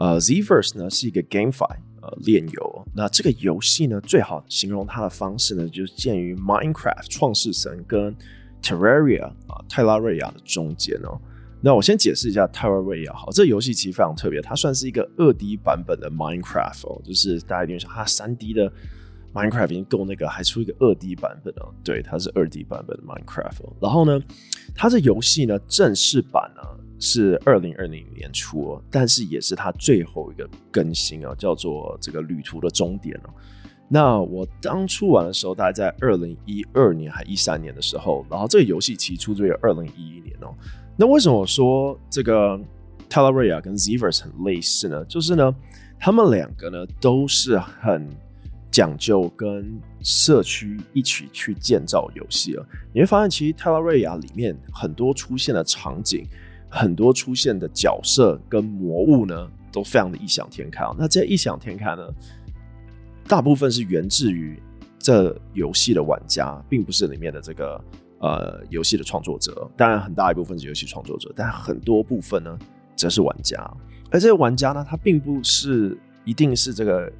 呃，Zverse 呢是一个 GameFi 呃链游。那这个游戏呢，最好形容它的方式呢，就是建于 Minecraft 创世神跟 Terraria 啊泰拉瑞亚的中间哦。那我先解释一下泰拉瑞亚。好，这游戏其实非常特别，它算是一个二 D 版本的 Minecraft 哦，就是大家一定想它三 D 的 Minecraft 已经够那个，还出一个二 D 版本哦。对，它是二 D 版本的 Minecraft。然后呢，它这游戏呢正式版呢。是二零二零年初，但是也是它最后一个更新啊，叫做这个旅途的终点哦。那我当初玩的时候，大概在二零一二年还一三年的时候，然后这个游戏其实出自于二零一一年哦。那为什么我说这个 Terraria 跟 Zverse 很类似呢？就是呢，他们两个呢都是很讲究跟社区一起去建造游戏啊。你会发现，其实 Terraria 里面很多出现的场景。很多出现的角色跟魔物呢，都非常的异想天开。那这异想天开呢，大部分是源自于这游戏的玩家，并不是里面的这个呃游戏的创作者。当然，很大一部分是游戏创作者，但很多部分呢，则是玩家。而这些玩家呢，他并不是一定是这个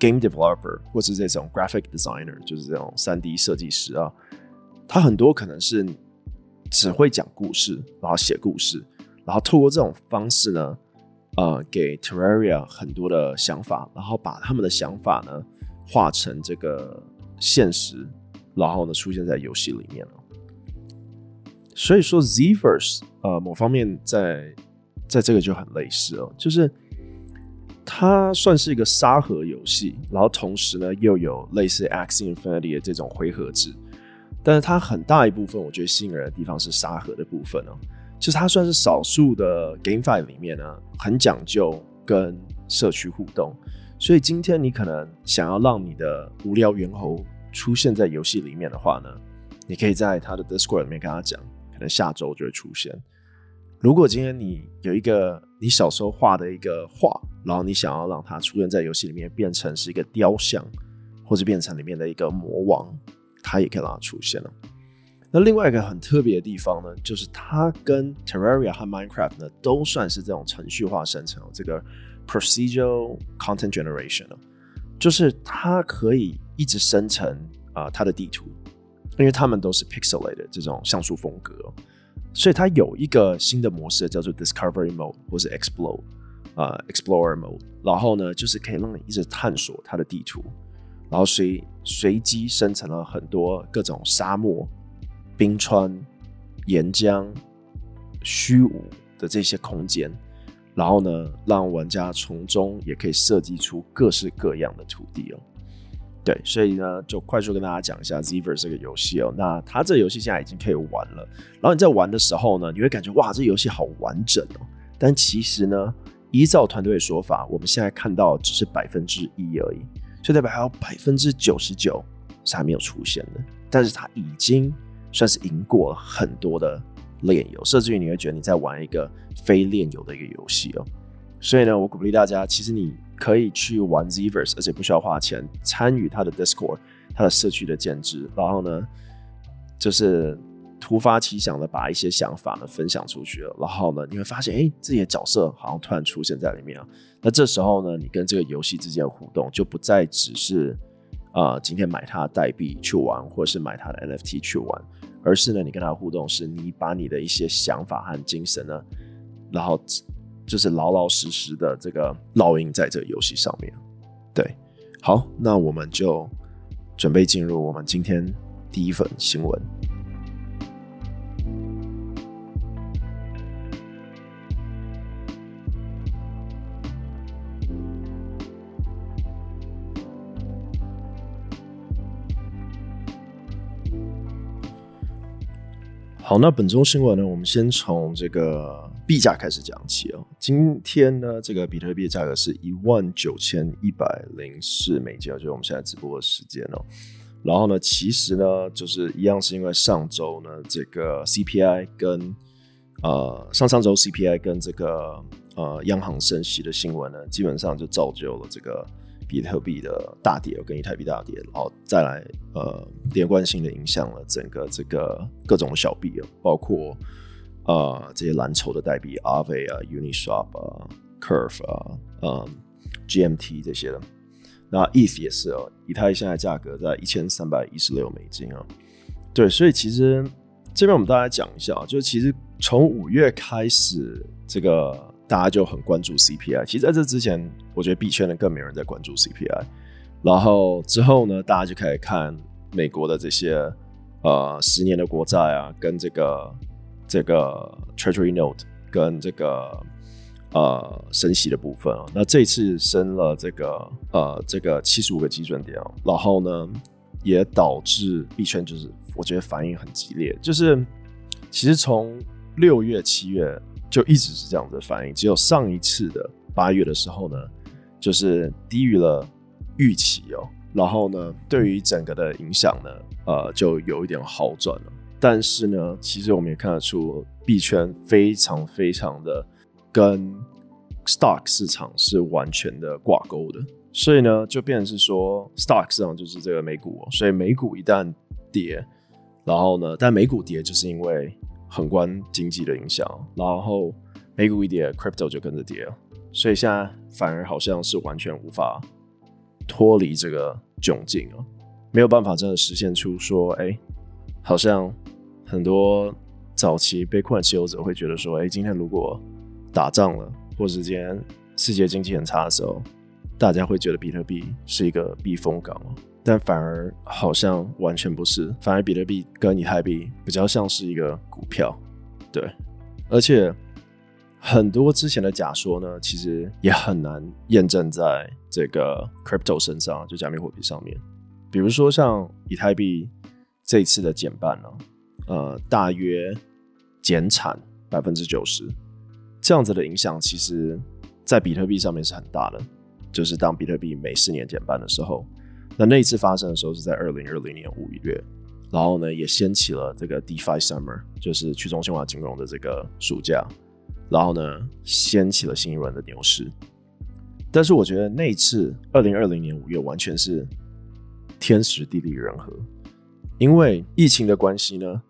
game developer 或是这种 graphic designer，就是这种三 D 设计师啊。他很多可能是只会讲故事，然后写故事。然后透过这种方式呢，呃，给 Terraria 很多的想法，然后把他们的想法呢化成这个现实，然后呢出现在游戏里面了。所以说，Zverse 呃某方面在在这个就很类似哦，就是它算是一个沙盒游戏，然后同时呢又有类似 a x i Infinity 的这种回合制，但是它很大一部分我觉得吸引人的地方是沙盒的部分哦。就是它算是少数的 GameFi 里面呢，很讲究跟社区互动，所以今天你可能想要让你的无聊猿猴出现在游戏里面的话呢，你可以在他的 Discord 里面跟他讲，可能下周就会出现。如果今天你有一个你小时候画的一个画，然后你想要让它出现在游戏里面，变成是一个雕像，或者变成里面的一个魔王，它也可以让它出现了。那另外一个很特别的地方呢，就是它跟 Terraria 和 Minecraft 呢，都算是这种程序化生成，这个 procedural content generation 就是它可以一直生成啊、它的地图，因为它们都是 pixelated 这种像素风格，所以它有一个新的模式叫做 Discovery Mode 或是 Explore 啊、Explorer Mode，然后呢，就是可以让你一直探索它的地图，然后随随机生成了很多各种沙漠。冰川、岩浆、虚无的这些空间，然后呢，让玩家从中也可以设计出各式各样的土地哦。对，所以呢，就快速跟大家讲一下 Ziver 这个游戏哦。那它这个游戏现在已经可以玩了。然后你在玩的时候呢，你会感觉哇，这游戏好完整哦。但其实呢，依照团队的说法，我们现在看到只是百分之一而已，所以代表还有百分之九十九是还没有出现的。但是它已经。算是赢过很多的链游，甚至于你会觉得你在玩一个非链游的一个游戏哦。所以呢，我鼓励大家，其实你可以去玩 Zverse，而且不需要花钱，参与他的 Discord，他的社区的建制，然后呢，就是突发奇想的把一些想法呢分享出去了，然后呢，你会发现，哎，自己的角色好像突然出现在里面啊。那这时候呢，你跟这个游戏之间的互动就不再只是。啊、呃，今天买他的代币去玩，或者是买他的 NFT 去玩，而是呢，你跟他互动，是你把你的一些想法和精神呢，然后就是老老实实的这个烙印在这个游戏上面。对，好，那我们就准备进入我们今天第一份新闻。好，那本周新闻呢，我们先从这个币价开始讲起哦。今天呢，这个比特币的价格是一万九千一百零四美金，就是我们现在直播的时间哦。然后呢，其实呢，就是一样是因为上周呢，这个 CPI 跟呃上上周 CPI 跟这个呃央行升息的新闻呢，基本上就造就了这个比特币的大跌，跟以太币大跌，然后再来呃连贯性的影响了整个这个各种小币啊，包括。啊，这些蓝筹的代币 a v e 啊，Uniswap 啊，Curve 啊，嗯，GMT 这些的，那 ETH 也是哦，以太现在价格在一千三百一十六美金啊。对，所以其实这边我们大家讲一下，就其实从五月开始，这个大家就很关注 CPI。其实在这之前，我觉得币圈的更没有人在关注 CPI。然后之后呢，大家就开始看美国的这些呃十年的国债啊，跟这个。这个 Treasury Note 跟这个呃升息的部分啊，那这次升了这个呃这个七十五个基准点啊，然后呢也导致币圈就是我觉得反应很激烈，就是其实从六月七月就一直是这样子的反应，只有上一次的八月的时候呢，就是低于了预期哦，然后呢对于整个的影响呢，呃就有一点好转了。但是呢，其实我们也看得出，币圈非常非常的跟 stock 市场是完全的挂钩的，所以呢，就变成是说，stock 市场就是这个美股，所以美股一旦跌，然后呢，但美股跌就是因为宏观经济的影响，然后美股一跌，crypto 就跟着跌了，所以现在反而好像是完全无法脱离这个窘境啊，没有办法真的实现出说，哎。好像很多早期被困持有者会觉得说：“哎，今天如果打仗了，或是今天世界经济很差的时候，大家会觉得比特币是一个避风港。”但反而好像完全不是，反而比特币跟以太币比较像是一个股票。对，而且很多之前的假说呢，其实也很难验证在这个 Crypto 身上，就加密货币上面。比如说像以太币。这一次的减半呢，呃，大约减产百分之九十，这样子的影响，其实，在比特币上面是很大的。就是当比特币每四年减半的时候，那那一次发生的时候是在二零二零年五月，然后呢，也掀起了这个 DeFi Summer，就是去中心化金融的这个暑假，然后呢，掀起了新一轮的牛市。但是我觉得那一次二零二零年五月完全是天时地利人和。因为疫情的关系呢，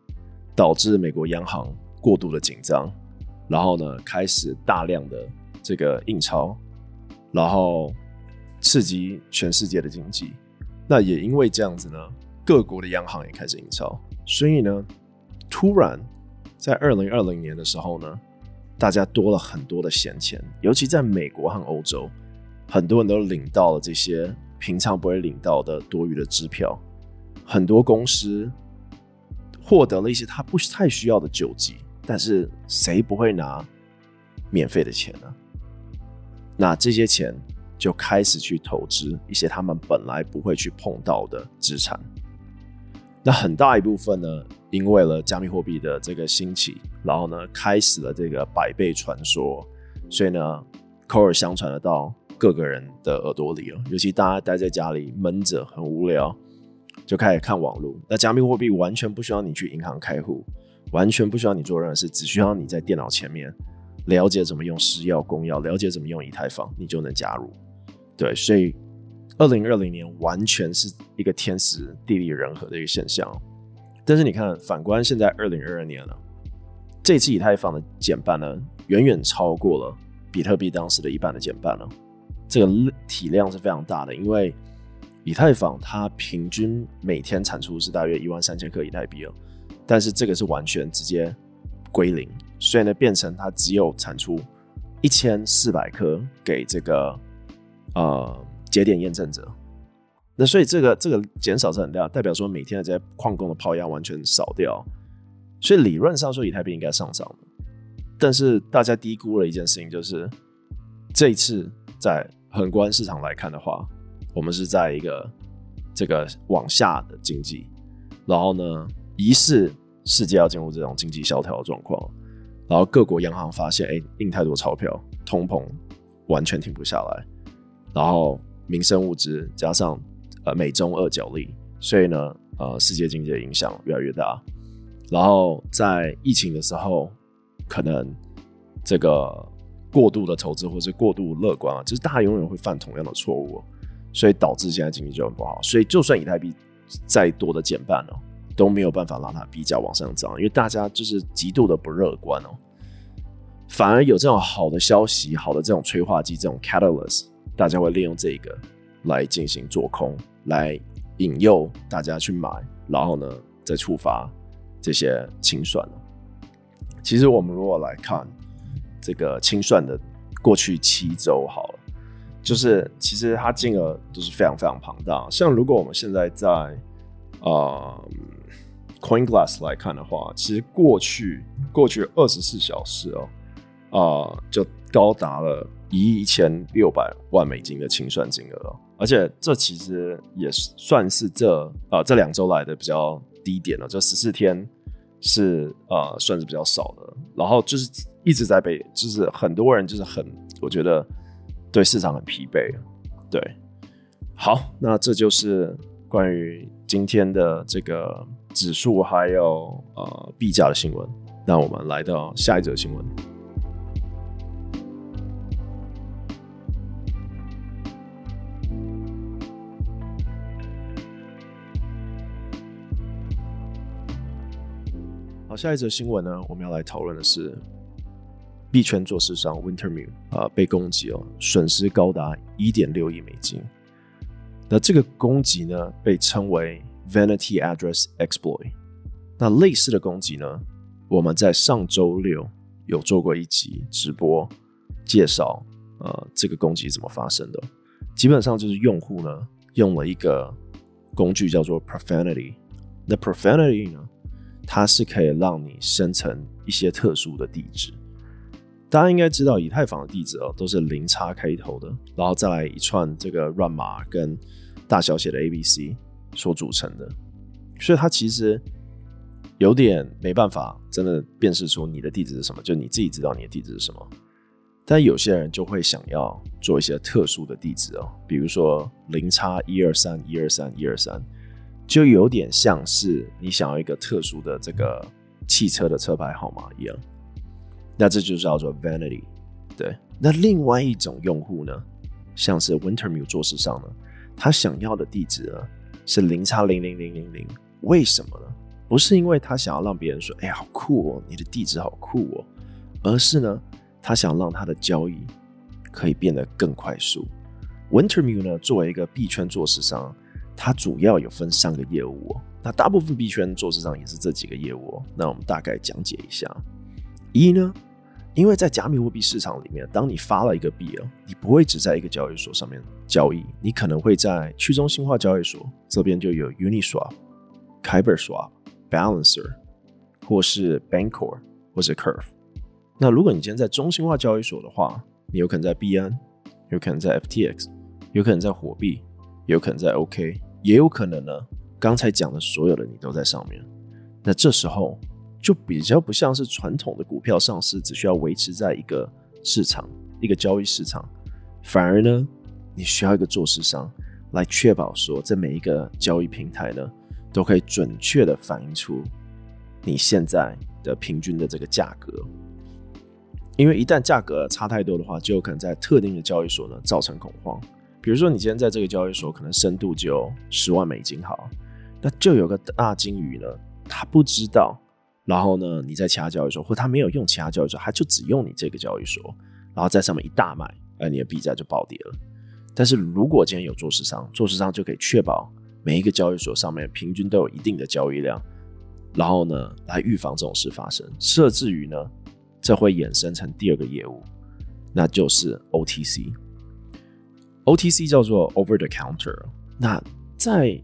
导致美国央行过度的紧张，然后呢，开始大量的这个印钞，然后刺激全世界的经济。那也因为这样子呢，各国的央行也开始印钞，所以呢，突然在二零二零年的时候呢，大家多了很多的闲钱，尤其在美国和欧洲，很多人都领到了这些平常不会领到的多余的支票。很多公司获得了一些他不太需要的救济，但是谁不会拿免费的钱呢？那这些钱就开始去投资一些他们本来不会去碰到的资产。那很大一部分呢，因为了加密货币的这个兴起，然后呢，开始了这个百倍传说，所以呢，口耳相传的到各个人的耳朵里了。尤其大家待在家里闷着，很无聊。就开始看网络，那加密货币完全不需要你去银行开户，完全不需要你做任何事，只需要你在电脑前面了解怎么用私钥公钥，了解怎么用以太坊，你就能加入。对，所以二零二零年完全是一个天时地利人和的一个现象。但是你看，反观现在二零二二年了，这次以太坊的减半呢，远远超过了比特币当时的一半的减半了，这个体量是非常大的，因为。以太坊它平均每天产出是大约一万三千颗以太币哦，但是这个是完全直接归零，所以呢，变成它只有产出一千四百颗给这个呃节点验证者。那所以这个这个减少是很大，代表说每天的这些矿工的抛压完全少掉，所以理论上说以太币应该上涨的，但是大家低估了一件事情，就是这一次在宏观市场来看的话。我们是在一个这个往下的经济，然后呢，疑似世界要进入这种经济萧条的状况，然后各国央行发现，哎，印太多钞票，通膨完全停不下来，然后民生物资加上呃美中二角力，所以呢，呃，世界经济的影响越来越大。然后在疫情的时候，可能这个过度的投资或是过度乐观啊，就是大家永远会犯同样的错误，所以导致现在经济就很不好。所以就算以太币再多的减半哦。都没有办法让它币价往上涨，因为大家就是极度的不乐观哦。反而有这种好的消息、好的这种催化剂、这种 catalyst，大家会利用这个来进行做空，来引诱大家去买，然后呢再触发这些清算。其实我们如果来看这个清算的过去七周，好了，就是其实它金额都是非常非常庞大。像如果我们现在在啊。CoinGlass 来看的话，其实过去过去二十四小时哦，啊、就高达了一亿一千六百万美金的清算金额哦，而且这其实也算是这呃这两周来的比较低点了，这十四天是呃算是比较少的，然后就是一直在被，就是很多人就是很，我觉得对市场很疲惫，对，好，那这就是关于今天的这个。指数还有呃币价的新闻，那我们来到下一则新闻。下一则新闻呢，我们要来讨论的是币圈做市商 Wintermute 啊被攻击哦，损失高达一点六亿美金。那这个攻击呢，被称为 Vanity Address Exploit，那类似的攻击呢，我们在上周六有做过一集直播介绍，呃，这个攻击怎么发生的？基本上就是用户呢用了一个工具叫做 Profanity，那 Profanity 呢，它是可以让你生成一些特殊的地址。大家应该知道，以太坊的地址哦都是零叉开头的，然后再来一串这个乱码跟大小写的 ABC。所组成的，所以它其实有点没办法真的辨识出你的地址是什么，就你自己知道你的地址是什么。但有些人就会想要做一些特殊的地址哦，比如说零叉一二三一二三一二三，就有点像是你想要一个特殊的这个汽车的车牌号码一样。那这就叫做 vanity。对，那另外一种用户呢，像是 Wintermute 做市商呢，他想要的地址呢，是零叉零零零零零，为什么呢？不是因为他想要让别人说，哎呀，好酷哦，你的地址好酷哦，而是呢，他想让他的交易可以变得更快速。Wintermute 呢，作为一个币圈做市商，它主要有分三个业务哦。那大部分币圈做市场也是这几个业务哦。那我们大概讲解一下。一呢，因为在加密货币市场里面，当你发了一个币啊，你不会只在一个交易所上面交易，你可能会在去中心化交易所这边就有 Uniswap、Kyberswap、Balancer，或是 Bancor 或是 Curve。那如果你今天在中心化交易所的话，你有可能在币安，有可能在 FTX，有可能在火币，有可能在 OK，也有可能呢，刚才讲的所有的你都在上面。那这时候。就比较不像是传统的股票上市，只需要维持在一个市场、一个交易市场，反而呢，你需要一个做市商来确保说，这每一个交易平台呢，都可以准确的反映出你现在的平均的这个价格。因为一旦价格差太多的话，就有可能在特定的交易所呢造成恐慌。比如说，你今天在这个交易所可能深度只有十万美金，好，那就有个大鲸鱼呢，他不知道。然后呢，你在其他交易所，或他没有用其他交易所，他就只用你这个交易所，然后在上面一大买，而你的币价就暴跌了。但是如果今天有做市商，做市商就可以确保每一个交易所上面平均都有一定的交易量，然后呢，来预防这种事发生。设置于呢，这会衍生成第二个业务，那就是 OTC。OTC 叫做 Over the Counter。那在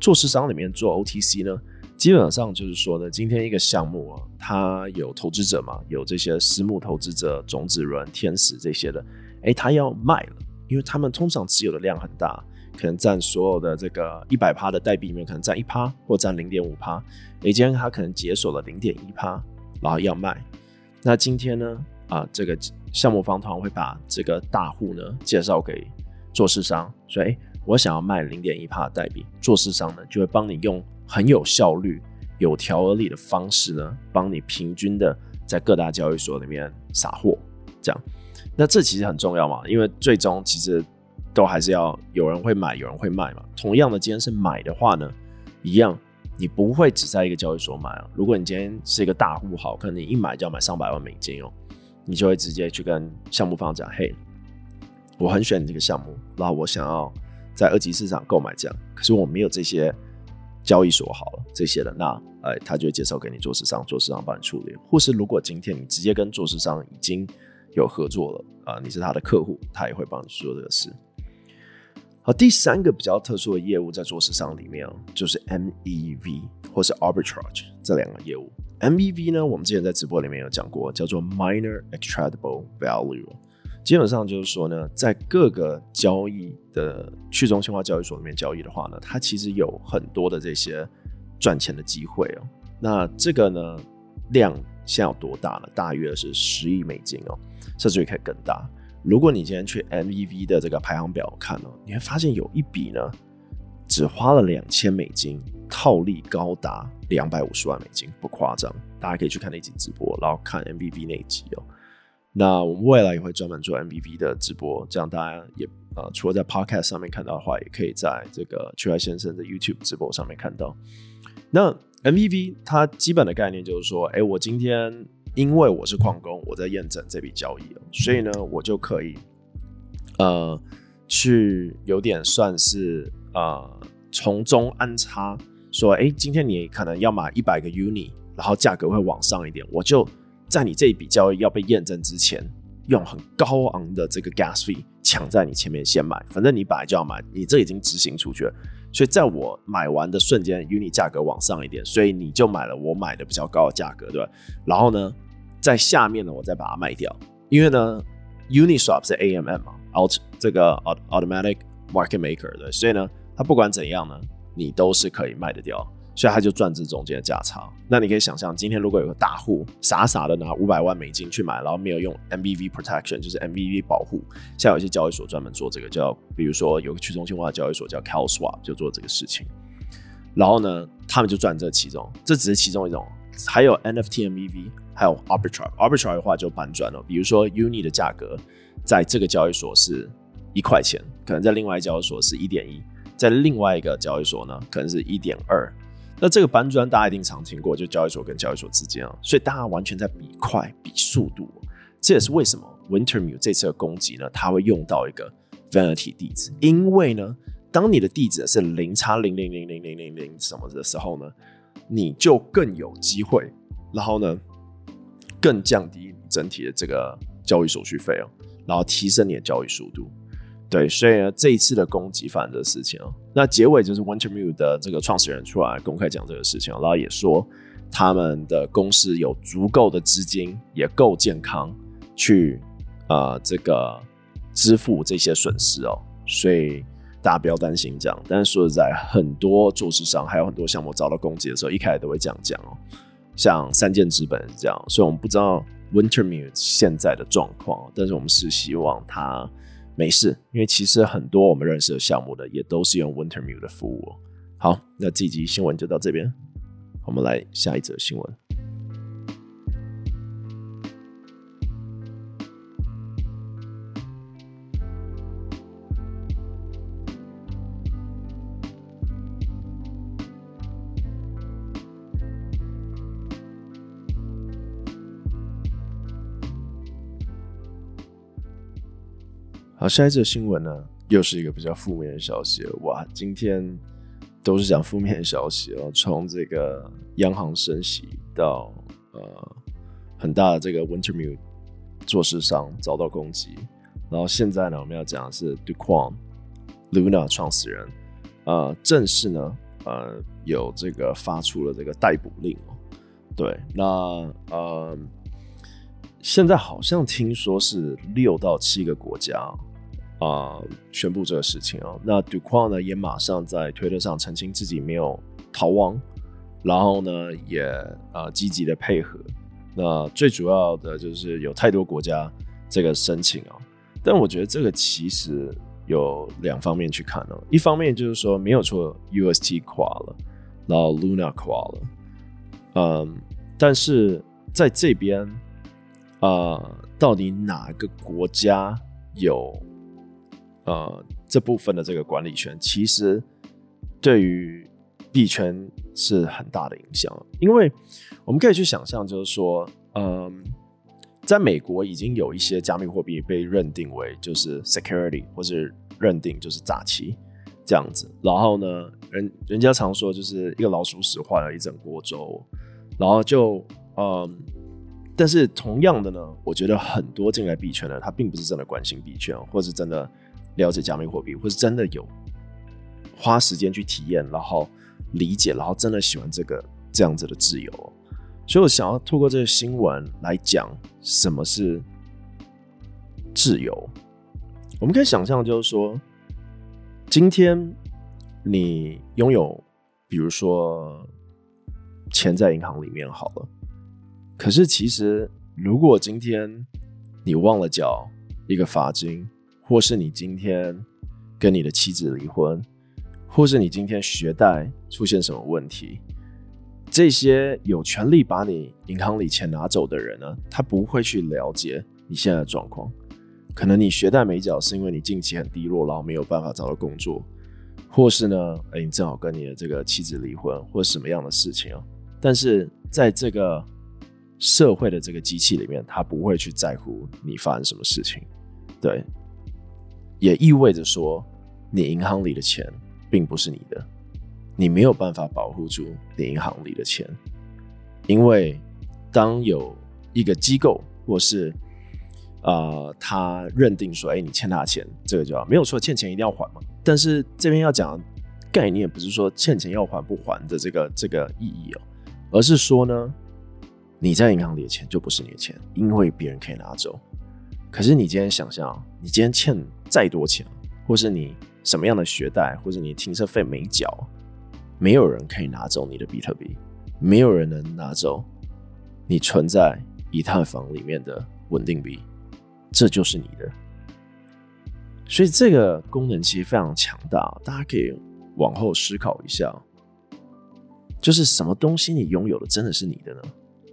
做市商里面做 OTC 呢？基本上就是说呢，今天一个项目啊，它有投资者嘛，有这些私募投资者、种子轮、天使这些的，哎、他要卖了，因为他们通常持有的量很大，可能占所有的这个一百趴的代币里面，可能占一趴或占零点五趴。哎，今天他可能解锁了零点一趴，然后要卖，那今天呢，啊，这个项目方团会把这个大户呢介绍给做市商，所以我想要卖零点一趴的代币，做市商呢就会帮你用很有效率、有条理的方式呢，帮你平均的在各大交易所里面撒货，这样。那这其实很重要嘛，因为最终其实都还是要有人会买，有人会卖嘛。同样的，今天是买的话呢，一样。你不会只在一个交易所买啊！如果你今天是一个大户，好，可能你一买就要买上百万美金哦，你就会直接去跟项目方讲：“嘿，我很喜欢你这个项目，然后我想要在二级市场购买这样，可是我没有这些交易所好了这些的，那哎，他就介绍给你做市商，做市商帮你处理。或是如果今天你直接跟做市商已经有合作了啊，你是他的客户，他也会帮你去做这个事。”好，第三个比较特殊的业务在做市商里面啊就是 MEV 或是 Arbitrage 这两个业务。MEV 呢，我们之前在直播里面有讲过，叫做 Minor Extradable Value。基本上就是说呢，在各个交易的去中心化交易所里面交易的话呢，它其实有很多的这些赚钱的机会哦。那这个呢，量现在有多大呢？大约是十亿美金哦，甚至于可以更大。如果你今天去 MEV 的这个排行表看哦，你会发现有一笔呢，只花了两千美金，套利高达两百五十万美金，不夸张。大家可以去看那集直播，然后看 MEV 那一集哦。那我们未来也会专门做 MEV 的直播，这样大家也呃，除了在 Podcast 上面看到的话，也可以在这个区块先生的 YouTube 直播上面看到。那 MEV 它基本的概念就是说，哎，我今天。因为我是矿工，我在验证这笔交易，所以呢，我就可以，呃，去有点算是呃从中安插，说，哎，今天你可能要买一百个 uni，然后价格会往上一点，我就在你这一笔交易要被验证之前，用很高昂的这个 gas fee 抢在你前面先买，反正你本来就要买，你这已经执行出去了，所以在我买完的瞬间，uni 价格往上一点，所以你就买了我买的比较高的价格，对吧？然后呢，在下面呢，我再把它卖掉，因为呢，Uniswap 是 AMM 嘛，out 这个 automatic market maker 的，所以呢，它不管怎样呢，你都是可以卖得掉，所以他就赚这中间的价差。那你可以想象，今天如果有个大户傻傻的拿五百万美金去买，然后没有用 MEV protection，就是 MVV 保护，像有些交易所专门做这个，叫比如说有个去中心化的交易所叫 CalSwap，就做这个事情，然后呢，他们就赚这其中，这只是其中一种。还有 NFT MEV，还有 Arbitrage，Arbitrage 的话就搬转了。比如说 Uni 的价格在这个交易所是一块钱，可能在另外一交易所是一点一，在另外一个交易所呢可能是一点二。那这个搬砖大家一定常听过，就交易所跟交易所之间啊，所以大家完全在比快、比速度。这也是为什么 Wintermute 这次的攻击呢，它会用到一个 Vanity 地址，因为呢，当你的地址是零叉零零零零零零零什么的时候呢，你就更有机会，然后呢，更降低整体的这个交易手续费哦，然后提升你的交易速度。对，所以呢，这一次的攻击犯的事情哦，那结尾就是 Wintermute 的这个创始人出来公开讲这个事情，然后也说他们的公司有足够的资金，也够健康去呃这个支付这些损失哦，所以。大家不要担心这样，但是说实在，很多做市商还有很多项目遭到攻击的时候，一开始都会这样讲哦。像三箭资本是这样，所以我们不知道 Wintermute 现在的状况，但是我们是希望他没事，因为其实很多我们认识的项目的也都是用 Wintermute 的服务。好，那这集新闻就到这边，我们来下一则新闻。好，下一则新闻呢，又是一个比较负面的消息。哇，今天都是讲负面的消息哦，从这个央行升息到呃很大的这个 Wintermute 做市商遭到攻击，然后现在呢，我们要讲的是 Dukwon Luna 创始人，呃，正式呢，呃，有这个发出了这个逮捕令哦。对，那呃，现在好像听说是六到七个国家。啊、宣布这个事情啊，那 Do Kwon 呢也马上在推特上澄清自己没有逃亡，然后呢也呃积极的配合那最主要的就是有太多国家这个申请啊。但我觉得这个其实有两方面去看哦。一方面就是说没有错，UST 垮了，然后 Luna 垮了，嗯，但是在这边啊、到底哪个国家有呃这部分的这个管理权，其实对于币圈是很大的影响，因为我们可以去想象，就是说，嗯，在美国已经有一些加密货币被认定为就是 security，或是认定就是诈欺这样子。然后呢，人人家常说就是一个老鼠屎坏了一整锅粥。然后就，嗯，但是同样的呢，我觉得很多进来币圈的他并不是真的关心币圈，或是真的了解加密货币，或是真的有花时间去体验，然后。理解，然后真的喜欢这个这样子的自由，所以我想要透过这个新闻来讲什么是自由。我们可以想象，就是说，今天你拥有，比如说钱在银行里面好了，可是其实如果今天你忘了缴一个罚金，或是你今天跟你的妻子离婚。或是你今天学贷出现什么问题，这些有权利把你银行里钱拿走的人呢，他不会去了解你现在的状况。可能你学贷没缴，是因为你近期很低落，然后没有办法找到工作，或是呢，哎、你正好跟你的这个妻子离婚，或什么样的事情啊？但是在这个社会的这个机器里面，他不会去在乎你发生什么事情。对，也意味着说，你银行里的钱。并不是你的，你没有办法保护住你银行里的钱，因为当有一个机构或是呃，他认定说，哎、你欠他钱，这个就要没有错，欠钱一定要还嘛。但是这边要讲概念不是说欠钱要还不还的这个这个意义哦，而是说呢，你在银行里的钱就不是你的钱，因为别人可以拿走。可是你今天想象，你今天欠再多钱，或是你。什么样的学贷，或者你停车费没缴，没有人可以拿走你的比特币，没有人能拿走你存在以太坊里面的稳定币，这就是你的。所以这个功能其实非常强大，大家可以往后思考一下，就是什么东西你拥有的真的是你的呢？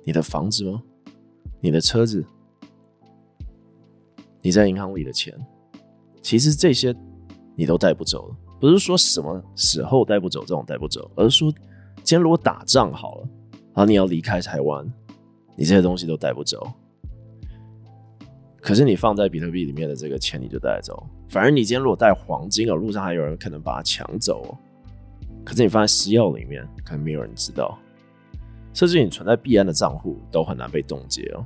你的房子吗？你的车子？你在银行里的钱？其实这些。你都带不走，不是说什么时候带不走这种带不走，而是说今天如果打仗好了，然后你要离开台湾，你这些东西都带不走。可是你放在比特币里面的这个钱你就带走，反而你今天如果带黄金，路上还有人可能把它抢走。可是你放在私钥里面，可能没有人知道，甚至你存在币安的账户都很难被冻结哦。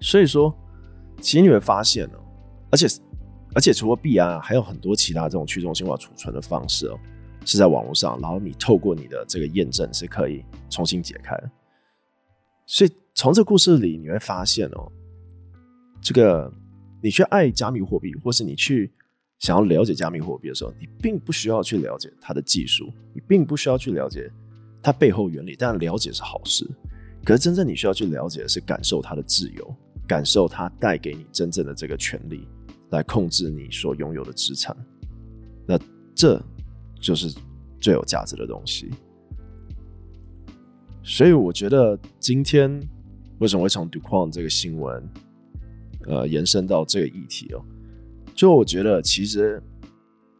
所以说，其实你会发现哦，而且。而且除了币安，还有很多其他这种去中心化储存的方式哦，是在网络上，然后你透过你的这个验证是可以重新解开。所以从这故事里你会发现哦，这个你去爱加密货币，或是你去想要了解加密货币的时候，你并不需要去了解它的技术，你并不需要去了解它背后原理，但了解是好事。可是真正你需要去了解的是感受它的自由，感受它带给你真正的这个权利。来控制你所拥有的资产，那这就是最有价值的东西。所以我觉得今天为什么会从 Do Kwon 这个新闻，呃，延伸到这个议题哦？就我觉得其实，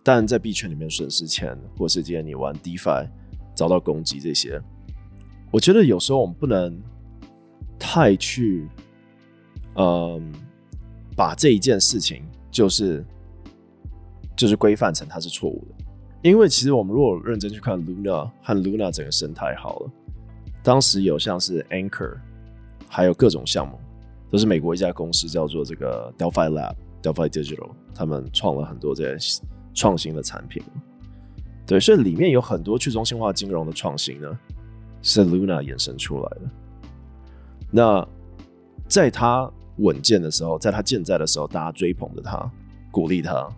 当然在币圈里面损失钱，或是今天你玩 DeFi 遭到攻击这些，我觉得有时候我们不能太去，嗯、把这一件事情。就是就是规范成它是错误的，因为其实我们如果认真去看 Luna 和 Luna 整个生态好了，当时有像是 Anchor，还有各种项目，都是美国一家公司叫做这个 Delphi Lab、Delphi Digital，他们创了很多这些创新的产品。对，所以里面有很多去中心化金融的创新呢，是 Luna 衍生出来的。那在它稳健的时候，在他健在的时候，大家追捧着他，鼓励他，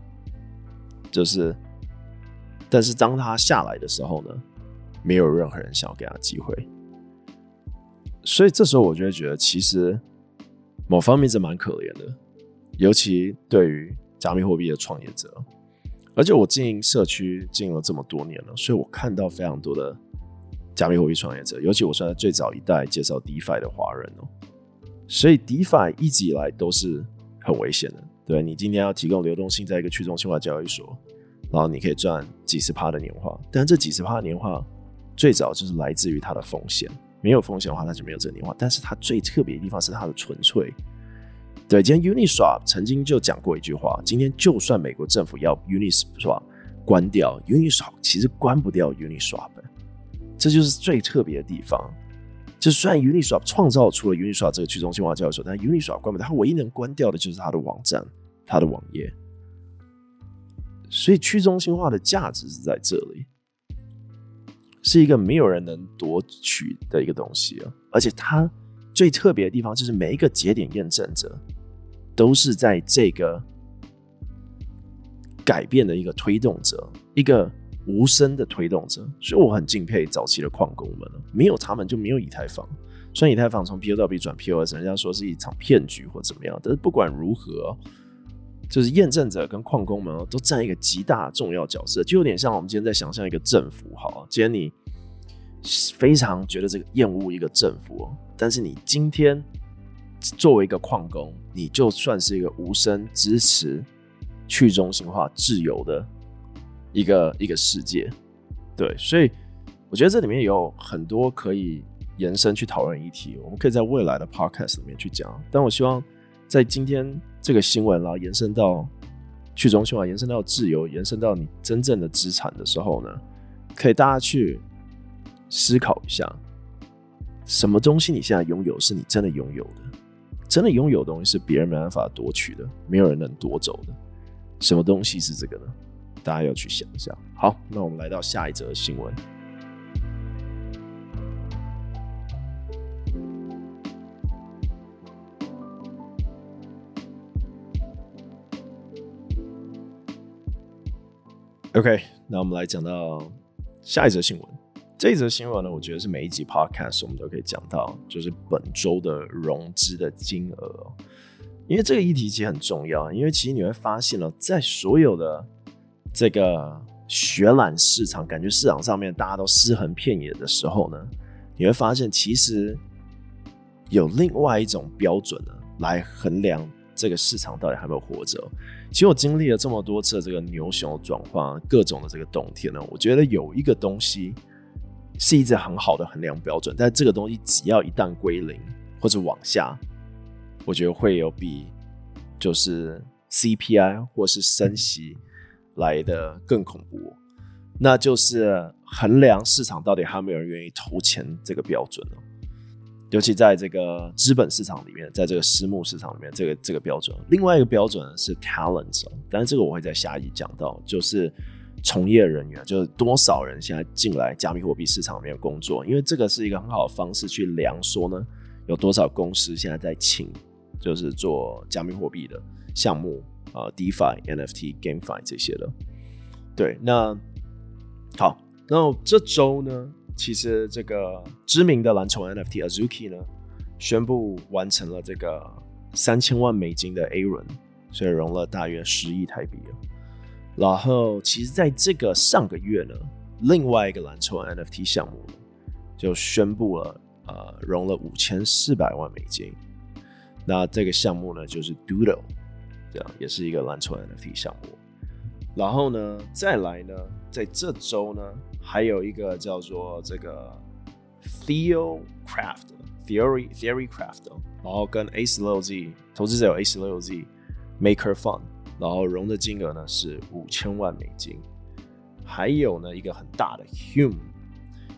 就是，但是当他下来的时候呢，没有任何人想要给他机会。所以这时候我就会觉得，其实某方面是蛮可怜的，尤其对于加密货币的创业者。而且我经营社区经营了这么多年了，所以我看到非常多的加密货币创业者，尤其我算在最早一代介绍 DeFi 的华人哦。所以 DeFi 一直以来都是很危险的。对，你今天要提供流动性在一个去中心化交易所，然后你可以赚几十趴的年化，但这几十趴的年化最早就是来自于它的风险。没有风险的话，它就没有这个年化。但是它最特别的地方是它的纯粹。对，今天 Uniswap 曾经就讲过一句话：今天就算美国政府要 Uniswap 关掉，Uniswap 其实关不掉 Uniswap。这就是最特别的地方。就虽然 Uniswap 创造出了 Uniswap 这个去中心化交易所，但 Uniswap 关不掉，它唯一能关掉的就是它的网站、它的网页。所以去中心化的价值是在这里。是一个没有人能夺取的一个东西啊，而且它最特别的地方就是每一个节点验证者都是在这个改变的一个推动者，一个无声的推动者，所以我很敬佩早期的矿工们，没有他们就没有以太坊。虽然以太坊从 POW 转 POS，人家说是一场骗局或怎么样，但是不管如何。就是验证者跟矿工们都占一个极大重要角色，就有点像我们今天在想象一个政府。好，今天你非常觉得这个厌恶一个政府，但是你今天作为一个矿工，你就算是一个无声支持去中心化自由的一个一个世界。对，所以我觉得这里面有很多可以延伸去讨论议题，我们可以在未来的 podcast 里面去讲。但我希望在今天。这个新闻，然后延伸到去中心化，延伸到自由，延伸到你真正的资产的时候呢，可以大家去思考一下，什么东西你现在拥有是你真的拥有的，真的拥有的东西是别人没办法夺取的，没有人能夺走的。什么东西是这个呢？大家要去想一下。好，那我们来到下一则新闻。OK，那我们来讲到下一则新闻。这一则新闻呢，我觉得是每一集 Podcast 我们都可以讲到，就是本周的融资的金额。因为这个议题其实很重要，因为其实你会发现了，在所有的这个血揽市场，感觉市场上面大家都尸横遍野的时候呢，你会发现其实有另外一种标准呢，来衡量这个市场到底还没有活着。其实我经历了这么多次的这个牛熊转换，各种的这个冬天呢，我觉得有一个东西是一直很好的衡量标准，但这个东西只要一旦归零或者往下，我觉得会有比就是 CPI 或是升息来的更恐怖，那就是衡量市场到底还有没有人愿意投钱这个标准。尤其在这个资本市场里面，在这个私募市场里面，这个这个标准，另外一个标准是 talent，但是这个我会在下一集讲到，就是从业人员，就是多少人现在进来加密货币市场里面工作，因为这个是一个很好的方式去量说呢，有多少公司现在在请，就是做加密货币的项目啊，，DeFi、NFT、GameFi 这些的。对，那好，然后这周呢？其实这个知名的蓝筹 NFT Azuki 呢，宣布完成了这个三千万美金的 A 轮，所以融了大约十亿台币。然后，其实在这个上个月呢，另外一个蓝筹 NFT 项目就宣布了，呃，融了五千四百万美金。那这个项目呢，就是 Doodle，这样也是一个蓝筹 NFT 项目。然后呢，再来呢，在这周呢。还有一个叫做这个 Theo Craft Theory Theory Craft，然后跟 A 十六 Z 投资者有 A 十六 Z Maker Fund，然后融的金额呢是五千万美金。还有呢一个很大的 Hume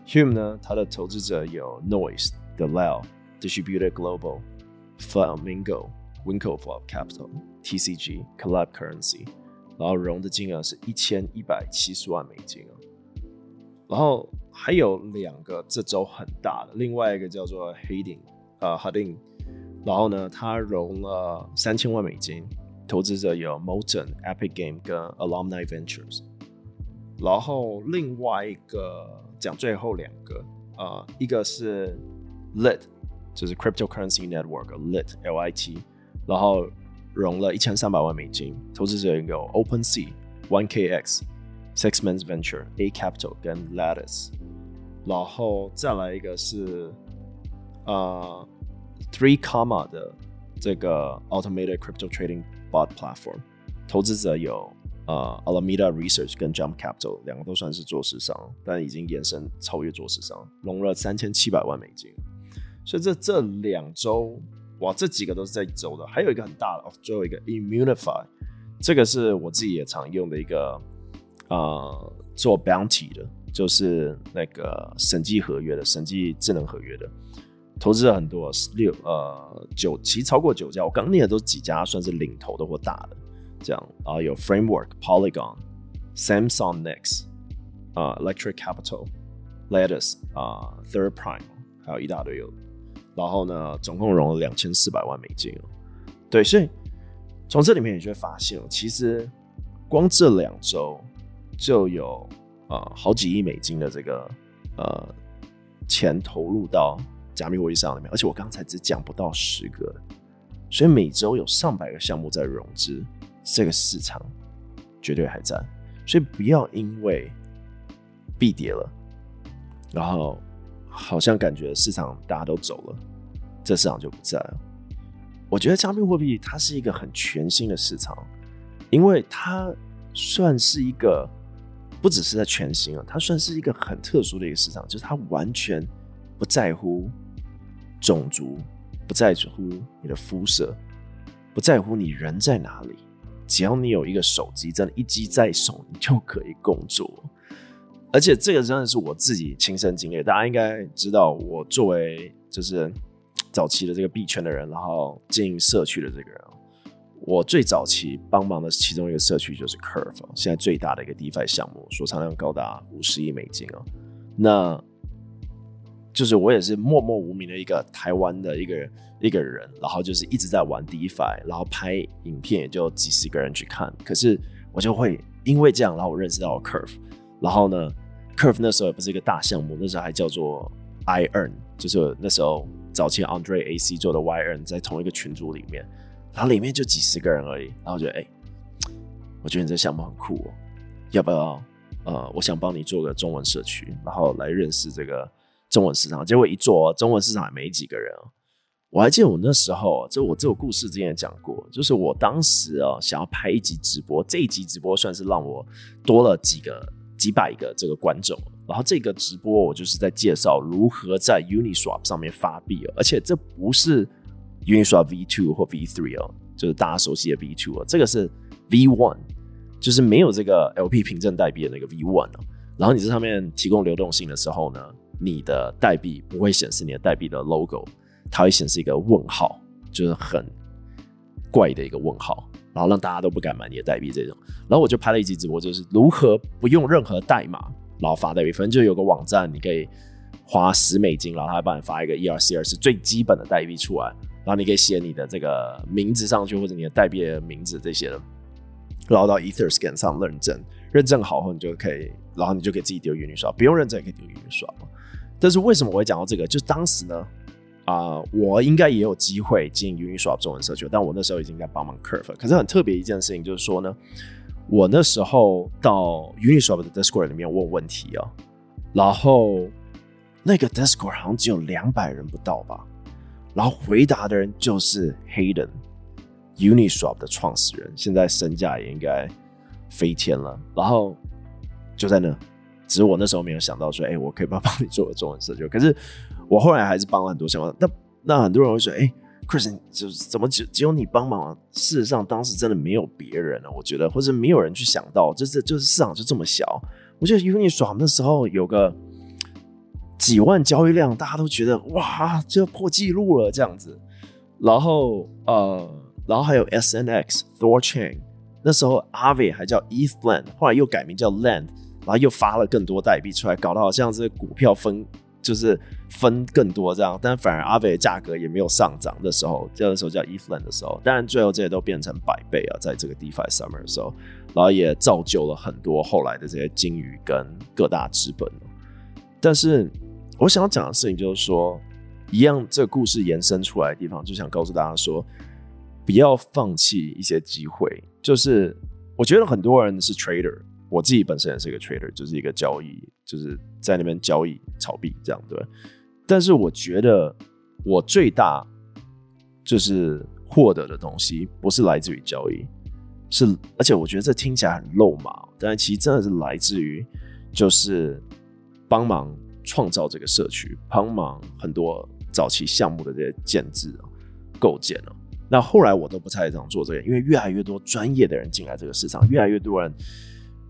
Hume 呢，它的投资者有 Noise、d e l a l Distributed Global Flamingo Winklevoss Capital TCG Collab Currency，然后融的金额是一千一百七十万美金。然后还有两个这周很大的，另外一个叫做 Hading，呃 Hading，然后呢，他融了三千万美金，投资者有 Moten、Epic Game 跟 Alumni Ventures。然后另外一个讲最后两个，呃，一个是 Lit 就是 Cryptocurrency Network（LIT） LIT，然后融了一千三百万美金，投资者有 OpenSea、OneKX、Sixmans Venture、A Capital 跟 Lattice，然后再来一个是呃 Three Comma 的这个 Automated Crypto Trading Bot Platform，投资者有。呃、Alameda Research 跟 Jump Capital 两个都算是做市商，但已经延伸超越做市商，融了三千七百万美金。所以这这两周，哇，这几个都是在走的。还有一个很大的哦，最后一个 Immunefi，这个是我自己也常用的一个呃做 Bounty 的，就是那个审计合约的审计智能合约的，投资了很多六呃九，其实超过九家，我刚念的都是几家算是领头的或大的。这样啊，有 Framework、Polygon、Samsung Next 啊、Electric Capital、Lattice 啊、Third Prime，还有一大堆有。然后呢，总共融了两千四百万美金。对，所以从这里面你就会发现，其实光这两周就有啊、好几亿美金的这个呃、钱投入到加密货币上里面，而且我刚才只讲不到十个，所以每周有上百个项目在融资。这个市场绝对还在，所以不要因为币跌了，然后好像感觉市场大家都走了，这市场就不在了。我觉得加密货币它是一个很全新的市场，因为它算是一个不只是在全新啊，它算是一个很特殊的一个市场，就是它完全不在乎种族，不在乎你的肤色，不在乎你人在哪里。只要你有一个手机，真的，一机在手，你就可以工作。而且这个真的是我自己亲身经历。大家应该知道，我作为就是早期的这个币圈的人，然后经营社区的这个人，我最早期帮忙的其中一个社区就是 Curve，现在最大的一个 DeFi 项目，锁仓量高达五十亿美金哦。那就是我也是默默无名的一个台湾的一个一个人，然后就是一直在玩 DeFi，然后拍影片也就几十个人去看。可是我就会因为这样，然后我认识到了 Curve，然后呢，Curve 那时候也不是一个大项目，那时候还叫做 iEarn，就是那时候早期 Andre AC 做的 yEarn 在同一个群组里面，然后里面就几十个人而已。然后我觉得，哎，我觉得你这项目很酷哦，要不要？呃，我想帮你做个中文社区，然后来认识这个。中文市场，结果一做中文市场也没几个人。哦我还记得我那时候，就我这个故事之前也讲过，就是我当时啊想要拍一集直播，这一集直播算是让我多了几个几百个这个观众。然后这个直播我就是在介绍如何在 Uniswap 上面发币，而且这不是 Uniswap V2 或 V3 哦，就是大家熟悉的 V2 哦，这个是 V1，就是没有这个 LP 凭证代币的那个 V1 哦。然后你这上面提供流动性的时候呢，你的代币不会显示你的代币的 logo，它会显示一个问号，就是很怪的一个问号，然后让大家都不敢买你的代币这种。然后我就拍了一集直播，就是如何不用任何代码，然后发代币。反正就有个网站，你可以花十美金，然后他会帮你发一个 ERC20 是最基本的代币出来，然后你可以写你的这个名字上去，或者你的代币的名字这些的，然后到 Etherscan 上认证，认证好后你就可以，然后你就可以自己丢虚拟刷不用认证也可以丢虚拟刷。但是为什么我会讲到这个？就是当时呢，啊、我应该也有机会进 Uniswap 中文社区，但我那时候已经在帮忙 Curve。可是很特别一件事情就是说呢，我那时候到 Uniswap 的 Discord 里面问问题啊，然后那个 Discord 好像只有两百人不到吧，然后回答的人就是 Hayden，Uniswap 的创始人，现在身价也应该飞天了，然后就在那。只是我那时候没有想到说，哎、我可以帮帮你做个中文社区。可是我后来还是帮了很多相关。那那很多人会说，哎、，Chris，就是怎么只只有你帮忙？事实上，当时真的没有别人了。我觉得，或者没有人去想到，就是就是市场就这么小。我觉得 Uniswap 那时候有个几万交易量，大家都觉得哇，就破纪录了这样子。然后呃，然后还有 SNX、Thorchain，那时候 Avi 还叫 ETHLAND，后来又改名叫 Land。然后又发了更多代币出来，搞得好像是股票分就是分更多这样，但反而阿伟的价格也没有上涨的时候，这个时候叫 e f l a n 的时候，当然最后这些都变成百倍啊，在这个 DeFi Summer 的时候，然后也造就了很多后来的这些鲸鱼跟各大资本。但是我想要讲的事情就是说，一样，这个故事延伸出来的地方，就想告诉大家说，不要放弃一些机会。就是我觉得很多人是 trader，我自己本身也是一个 trader，就是一个交易，就是在那边交易炒币这样对。但是我觉得我最大就是获得的东西，不是来自于交易，是而且我觉得这听起来很肉麻，但其实真的是来自于就是帮忙创造这个社区，帮忙很多。早期项目的这些建制啊、构建啊，那后来我都不太想做这个，因为越来越多专业的人进来这个市场，越来越多人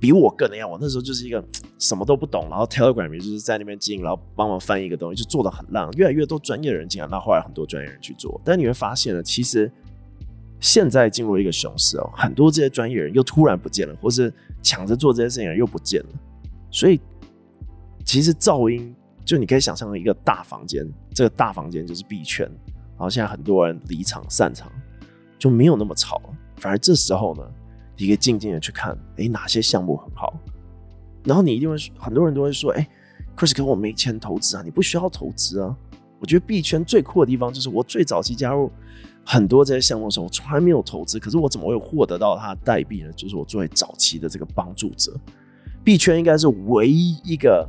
比我更那样。我那时候就是一个 什么都不懂，然后 Telegram 就是在那边经营，然后帮忙翻译一个东西，就做得很烂。越来越多专业的人进来，那后来很多专业人去做，但你会发现呢，其实现在进入一个熊市哦，很多这些专业人又突然不见了，或是抢着做这些事情又不见了，所以其实噪音。就你可以想象一个大房间，这个大房间就是币圈，然后现在很多人离场散场，就没有那么吵了。反而这时候呢，你可以静静的去看，哎，哪些项目很好。然后你一定会，很多人都会说，哎，Chris 哥，我没钱投资啊，你不需要投资啊。我觉得币圈最酷的地方就是，我最早期加入很多这些项目的时候，我从来没有投资，可是我怎么会获得到它的代币呢？就是我作为早期的这个帮助者，币圈应该是唯一一个。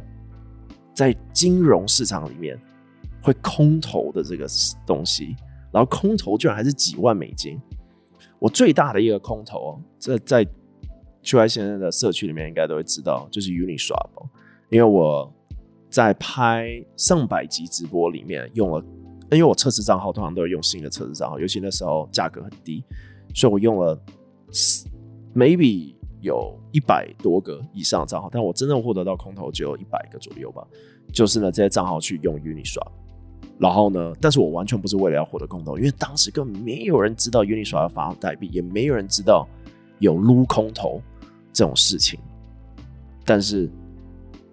在金融市场里面，会空投的这个东西，然后空投居然还是几万美金。我最大的一个空投哦，这在区块现在的社区里面应该都会知道，就是 Uniswap。因为我在拍上百集直播里面用了，因为我测试账号通常都是用新的测试账号，尤其那时候价格很低，所以我用了 maybe。有一百多个以上的账号，但我真正获得到空投只有一百个左右吧。就是呢，这些账号去用 Uniswap，然后呢，但是我完全不是为了要获得空投，因为当时根本没有人知道 Uniswap 要发代币，也没有人知道有撸空投这种事情。但是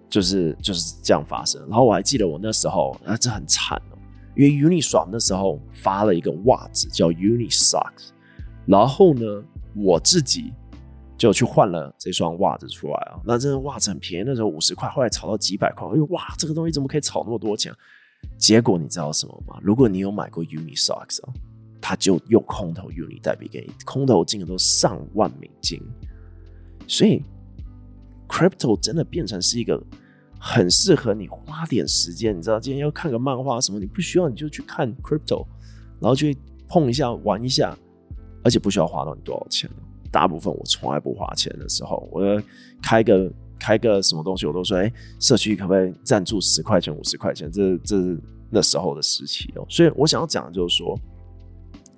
就是就是这样发生。然后我还记得我那时候啊，这很惨哦，因为 Uniswap 那时候发了一个袜子叫 Unisocks，然后呢，我自己。就去换了这双袜子出来啊！那这双袜子很便宜，那时候五十块，后来炒到几百块。哎呦哇，这个东西怎么可以炒那么多钱？结果你知道什么吗？如果你有买过 Unisocks 啊，他就用空投 Uni 代币给你，空投金额都上万美金。所以 Crypto 真的变成是一个很适合你花点时间。你知道，今天要看个漫画什么，你不需要你就去看 Crypto，然后去碰一下玩一下，而且不需要花到你多少钱。大部分我从来不花钱的时候，我开个开个什么东西，我都说，哎、社区可不可以赞助十块钱、五十块钱？这这是那时候的时期哦。所以我想要讲的就是说，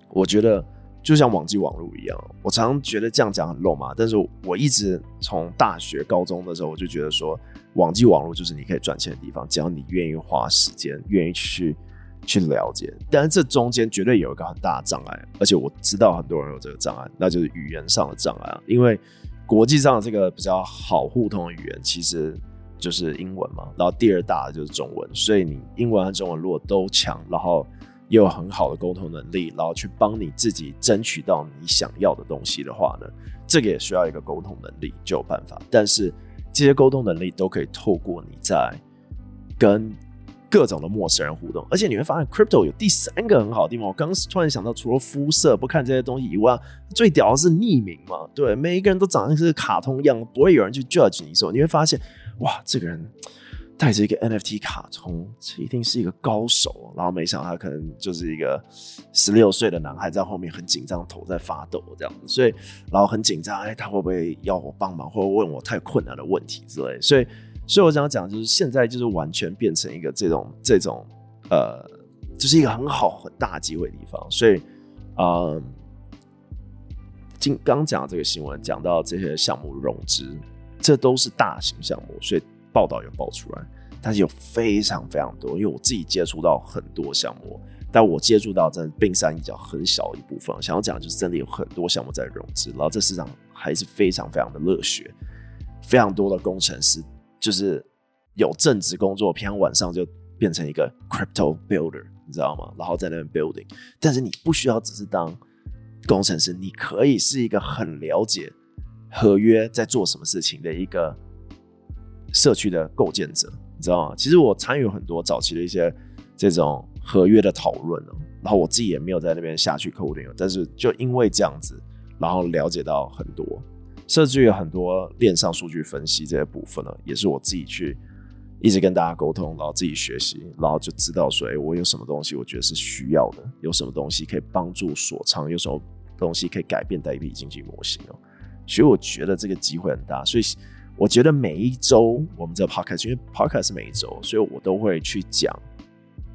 我觉得就像网际网路一样，我常常觉得这样讲很肉麻，但是我一直从大学、高中的时候，我就觉得说，网际网路就是你可以赚钱的地方，只要你愿意花时间，愿意去。去了解，但是这中间绝对有一个很大的障碍，而且我知道很多人有这个障碍，那就是语言上的障碍。因为国际上的这个比较好互通的语言其实就是英文嘛，然后第二大的就是中文，所以你英文和中文如果都强，然后也有很好的沟通能力，然后去帮你自己争取到你想要的东西的话呢，这个也需要一个沟通能力就有办法。但是这些沟通能力都可以透过你在跟。各种的陌生人互动，而且你会发现，crypto 有第三个很好的地方。我刚突然想到，除了肤色不看这些东西以外，最屌的是匿名嘛？对，每一个人都长得是卡通一样，不会有人去 judge 你的时候，你会发现，哇，这个人带着一个 NFT 卡通，这一定是一个高手。然后没想到他可能就是一个十六岁的男孩，在后面很紧张，头在发抖这样子。所以，然后很紧张，哎，他会不会要我帮忙，或者问我太困难的问题之类？所以。所以我想讲，就是现在就是完全变成一个这种这种呃，就是一个很好很大机会的地方。所以，呃，今刚讲这个新闻，讲到这些项目融资，这都是大型项目，所以报道有报出来。但是有非常非常多，因为我自己接触到很多项目，但我接触到真的冰山一角很小一部分。想要讲就是真的有很多项目在融资，然后这市场还是非常非常的热血，非常多的工程师。就是有正职工作，平常晚上就变成一个 crypto builder，你知道吗？然后在那边 building，但是你不需要只是当工程师，你可以是一个很了解合约在做什么事情的一个社区的构建者，你知道吗？其实我参与很多早期的一些这种合约的讨论了，然后我自己也没有在那边下去 coding，但是就因为这样子，然后了解到很多，甚至于很多链上数据分析这些部分呢，也是我自己去一直跟大家沟通，然后自己学习，然后就知道说，哎，我有什么东西我觉得是需要的，有什么东西可以帮助锁仓，有什么东西可以改变代币经济模型哦，所以我觉得这个机会很大，所以。我觉得每一周我们这 podcast，因为 podcast 是每一周，所以我都会去讲，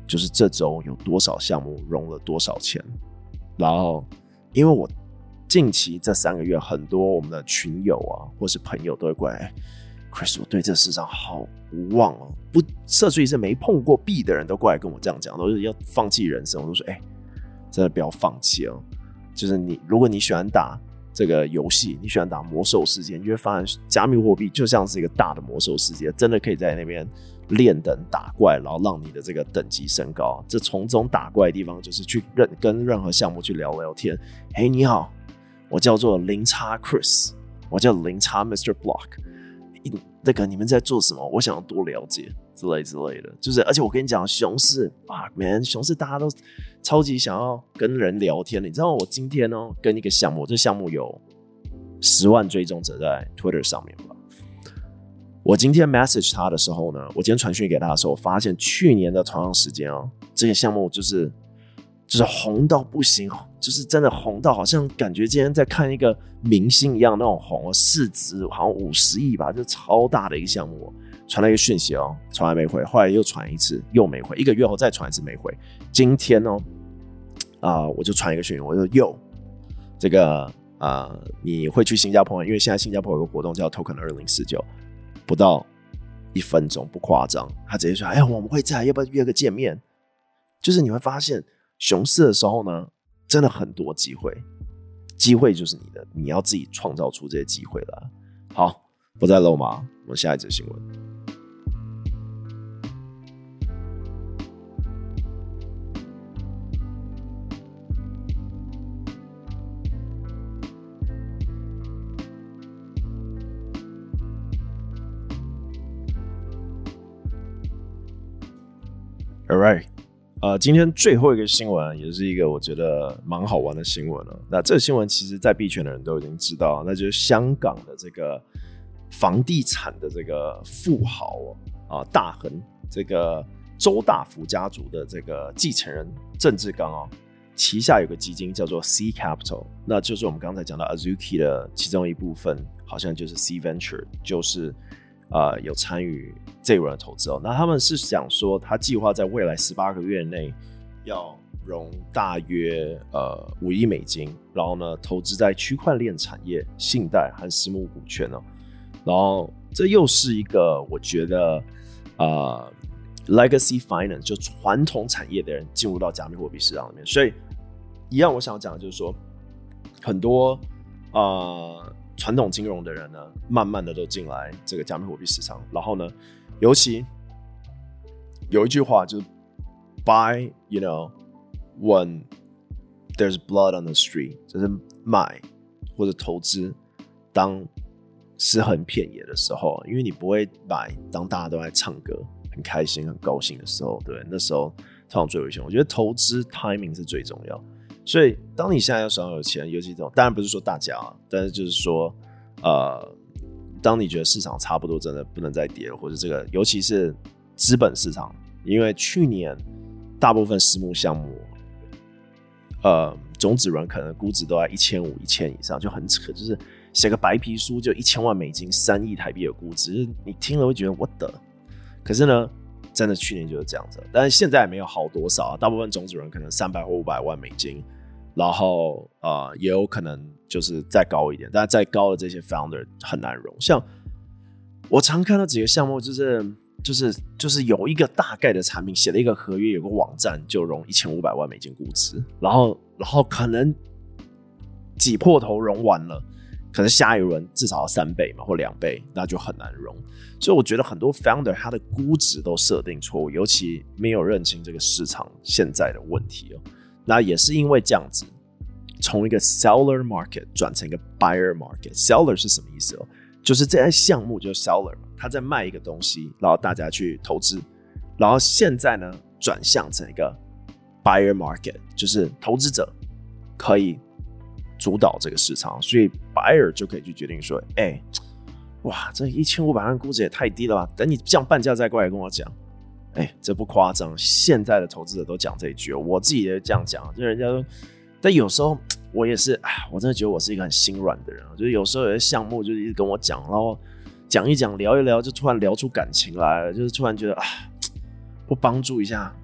就是这周有多少项目融了多少钱。然后，因为我近期这三个月，很多我们的群友啊，或是朋友都会过来，Chris，我对这市场好无望哦，不，甚至于是没碰过币的人都过来跟我这样讲，都是要放弃人生。我都说，哎，真的不要放弃哦，就是你，如果你喜欢打。这个游戏你喜欢打魔兽世界，你就会发现加密货币就像是一个大的魔兽世界，真的可以在那边练等打怪，然后让你的这个等级升高。这从中打怪的地方就是去任跟任何项目去聊聊天。嘿，你好，我叫做零叉 Chris，我叫零叉 Mr. Block。那个你们在做什么？我想要多了解之类之类的。就是，而且我跟你讲，熊市啊，man，熊市大家都超级想要跟人聊天。你知道我今天呢、喔，跟一个项目，这项目有十万追踪者在 Twitter 上面吧。我今天 message 他的时候呢，我今天传讯给他的时候，我发现去年的同样时间哦、这个项目就是。就是红到不行，就是真的红到好像感觉今天在看一个明星一样那种红，市值好像五十亿吧，就超大的一个项目。传了一个讯息哦，从来没回，后来又传一次又没回，一个月后再传一次没回。今天哦，啊、我就传一个讯息，我说又，这个啊、你会去新加坡？因为现在新加坡有个活动叫 Token 二零四九，不到一分钟不夸张，他直接说，哎呀，我们会在，要不要约个见面？就是你会发现。熊市的时候呢，真的很多机会，机会就是你的，你要自己创造出这些机会来。好，不再漏马，我们下一则新闻。All right。呃，今天最后一个新闻也是一个我觉得蛮好玩的新闻了。那这个新闻其实，在币圈的人都已经知道，那就是香港的这个房地产的这个富豪啊，大亨这个周大福家族的这个继承人郑志刚啊，旗下有个基金叫做 C Capital，那就是我们刚才讲到 Azuki 的其中一部分，好像就是 C Venture，就是。呃，有参与这一轮的投资哦。那他们是想说，他计划在未来十八个月内要融大约呃五亿美金，然后呢，投资在区块链产业、信贷和私募股权哦。然后这又是一个我觉得呃 legacy finance 就传统产业的人进入到加密货币市场里面。所以一样，我想讲的就是说，很多呃。传统金融的人呢，慢慢的都进来这个加密货币市场，然后呢，尤其有一句话就是 “buy”，you know，when there's blood on the street，就是买或者投资，当尸横遍野的时候，因为你不会买当大家都在唱歌、很开心、很高兴的时候，对，那时候通常最危险。我觉得投资 timing 是最重要。所以，当你现在要手上有钱，尤其这种，当然不是说大家啊，但是就是说，呃，当你觉得市场差不多，真的不能再跌了，或者这个，尤其是资本市场，因为去年大部分私募项目，呃，种子轮可能估值都在一千五、一千以上，就很扯，就是写个白皮书就一千万美金、三亿台币的估值，你听了会觉得我的，可是呢，真的去年就是这样子，但是现在也没有好多少啊，大部分种子轮可能三百或五百万美金。然后呃，也有可能就是再高一点，但再高的这些 founder 很难融。像我常看到几个项目，就是就是就是有一个大概的产品，写了一个合约，有个网站就融一千五百万美金估值，然后然后可能挤破头融完了，可能下一轮至少要三倍嘛或两倍，那就很难融。所以我觉得很多 founder 他的估值都设定错误，尤其没有认清这个市场现在的问题哦。那也是因为这样子，从一个 seller market 转成一个 buyer market。seller 是什么意思哦？就是这些项目就是 seller，他在卖一个东西，然后大家去投资。然后现在呢，转向成一个 buyer market，就是投资者可以主导这个市场，所以 buyer 就可以去决定说，哎、哇，这一千五百万估值也太低了吧？等你降半价再过来跟我讲，哎、这不夸张。现在的投资者都讲这一句，我自己也这样讲，就人家说，但有时候我也是，哎，我真的觉得我是一个很心软的人，就是有时候有些项目就一直跟我讲，然后讲一讲，聊一聊，就突然聊出感情来了，就是突然觉得啊，不帮助一下。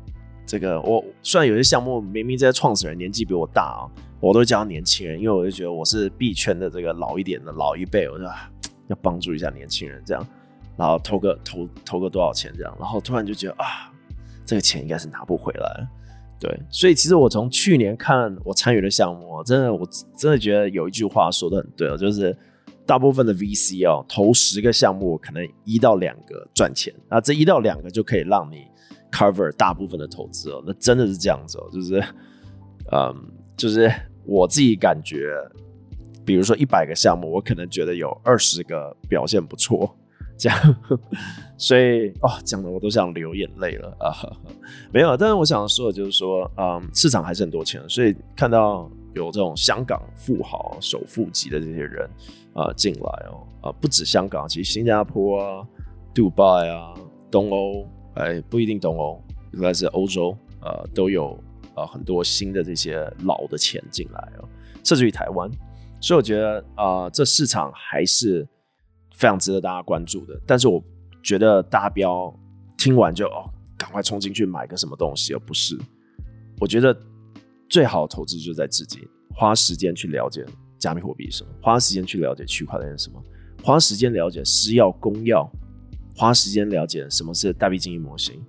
这个我虽然有些项目明明这些创始人年纪比我大啊，我都叫他年轻人，因为我就觉得我是币圈的这个老一点的老一辈，我就要帮助一下年轻人这样，然后投个投投个多少钱这样，然后突然就觉得啊，这个钱应该是拿不回来，对，所以其实我从去年看我参与的项目，真的我真的觉得有一句话说的很对哦，就是大部分的 VC 哦，投十个项目可能一到两个赚钱，那这一到两个就可以让你。cover 大部分的投资哦，那真的是这样子哦，就是，嗯，就是我自己感觉，比如说一百个项目，我可能觉得有二十个表现不错，这样，所以哦，讲的我都想流眼泪了啊，没有，但是我想说的就是说，嗯，市场还是很多钱，所以看到有这种香港富豪、首富级的这些人啊进来哦，啊，不止香港，其实新加坡啊、杜拜啊、东欧。哎，不一定东欧，应该是欧洲，呃，都有呃很多新的这些老的钱进来哦，甚至于台湾，所以我觉得啊、这市场还是非常值得大家关注的。但是我觉得大家不要听完就哦，赶快冲进去买个什么东西，而不是。我觉得最好的投资就在自己花时间去了解加密货币什么，花时间去了解区块链什么，花时间了解私钥公钥。花时间了解什么是代币经营模型，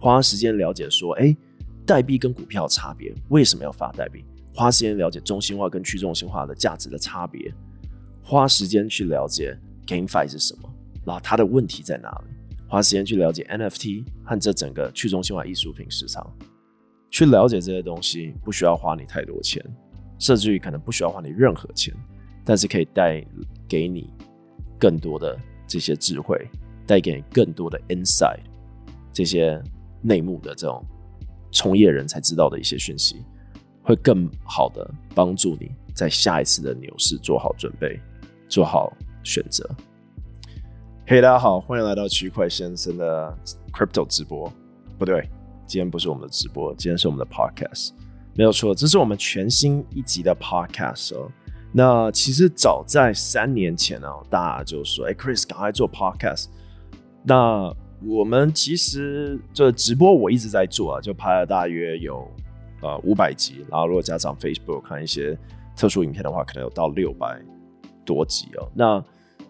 花时间了解说，哎，代币跟股票差别，为什么要发代币？花时间了解中心化跟去中心化的价值的差别，花时间去了解 GameFi 是什么，然后它的问题在哪里？花时间去了解 NFT 和这整个去中心化艺术品市场，去了解这些东西，不需要花你太多钱，甚至于可能不需要花你任何钱，但是可以带给你更多的这些智慧。带给你更多的 insight，这些内幕的这种从业人才知道的一些讯息，会更好的帮助你在下一次的牛市做好准备，做好选择。嘿，大家好，欢迎来到区块先生的 Crypto 直播。不对，今天不是我们的直播，今天是我们的 Podcast。没有错，这是我们全新一集的 Podcast 哦。那其实早在三年前呢，大家就说：“哎，Chris，赶快做 Podcast。”那我们其实这直播我一直在做啊，就拍了大约有呃五百集，然后如果加上 Facebook 看一些特殊影片的话，可能有到六百多集哦。那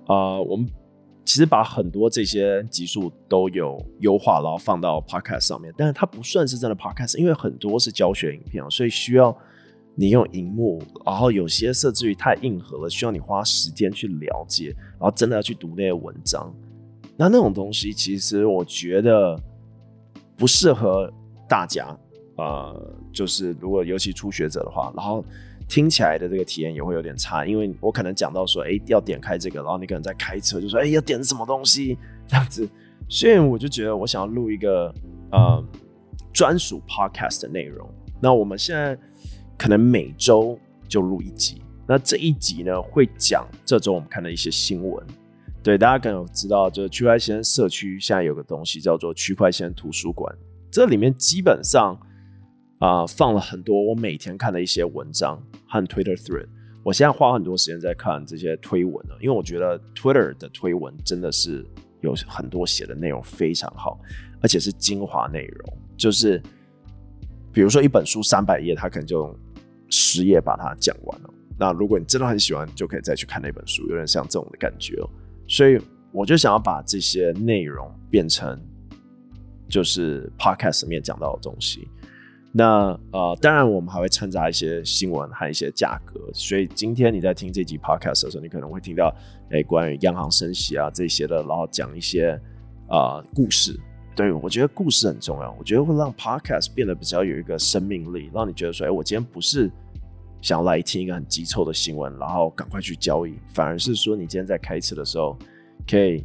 啊、我们其实把很多这些集数都有优化，然后放到 Podcast 上面，但是它不算是真的 Podcast，因为很多是教学影片，所以需要你用荧幕，然后有些甚至于太硬核了，需要你花时间去了解，然后真的要去读那些文章。那那种东西，其实我觉得不适合大家，呃，就是如果尤其初学者的话，然后听起来的这个体验也会有点差，因为我可能讲到说，哎，要点开这个，然后你可能在开车，就说，哎，要点什么东西这样子，所以我就觉得我想要录一个呃专属 podcast 的内容。那我们现在可能每周就录一集，那这一集呢会讲这周我们看的一些新闻。对，大家可能有知道，就是区块先生社区现在有个东西叫做区块先生图书馆，这里面基本上啊、放了很多我每天看的一些文章和 Twitter thread。我现在花很多时间在看这些推文了，因为我觉得 Twitter 的推文真的是有很多写的内容非常好，而且是精华内容。就是比如说一本书三百页，他可能就用十页把它讲完了。那如果你真的很喜欢，就可以再去看那本书，有点像这种的感觉。所以我就想要把这些内容变成，就是 podcast 里面讲到的东西。那呃，当然我们还会掺杂一些新闻和一些价格。所以今天你在听这集 podcast 的时候，你可能会听到诶关于央行升息啊这些的，然后讲一些啊、故事。对，我觉得故事很重要，我觉得会让 podcast 变得比较有一个生命力，让你觉得说，哎，我今天不是。想要来听一个很急凑的新闻，然后赶快去交易，反而是说你今天在开车的时候，可以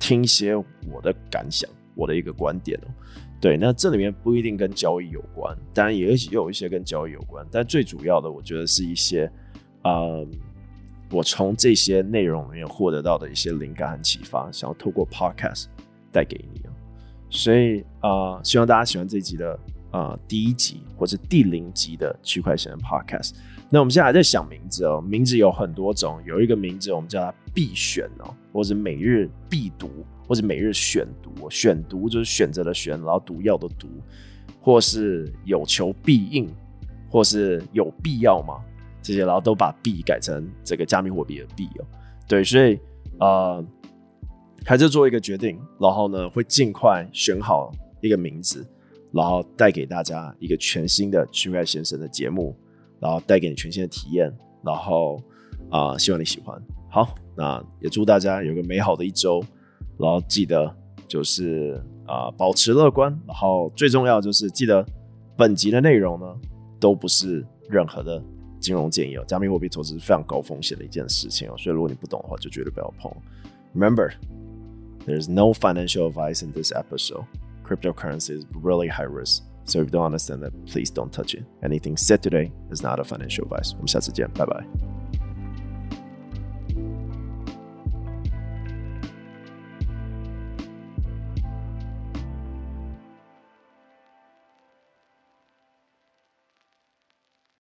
听一些我的感想，我的一个观点哦。对，那这里面不一定跟交易有关，当然也有一些跟交易有关，但最主要的，我觉得是一些，呃，我从这些内容里面获得到的一些灵感和启发，想要透过 podcast 带给你。所以啊、希望大家喜欢这一集的、呃、第一集或者第零集的区块链 podcast。那我们现在还在想名字哦，名字有很多种，有一个名字我们叫它必选哦，或者每日必读，或者每日选读。选读就是选择的选，然后毒药的毒，或是有求必应，或是有必要吗？这些然后都把币改成这个加密货币的币哦。对，所以。呃还是做一个决定，然后呢，会尽快选好一个名字，然后带给大家一个全新的区块先生的节目，然后带给你全新的体验，然后啊、希望你喜欢。好，那也祝大家有个美好的一周，然后记得就是啊、保持乐观，然后最重要就是记得本集的内容呢，都不是任何的金融建议哦，加密货币投资是非常高风险的一件事情哦，所以如果你不懂的话，就绝对不要碰。Remember。There's no financial advice in this episode. Cryptocurrency is really high risk. So if you don't understand that, please don't touch it. Anything said today is not a financial advice. 我们下次见，拜拜。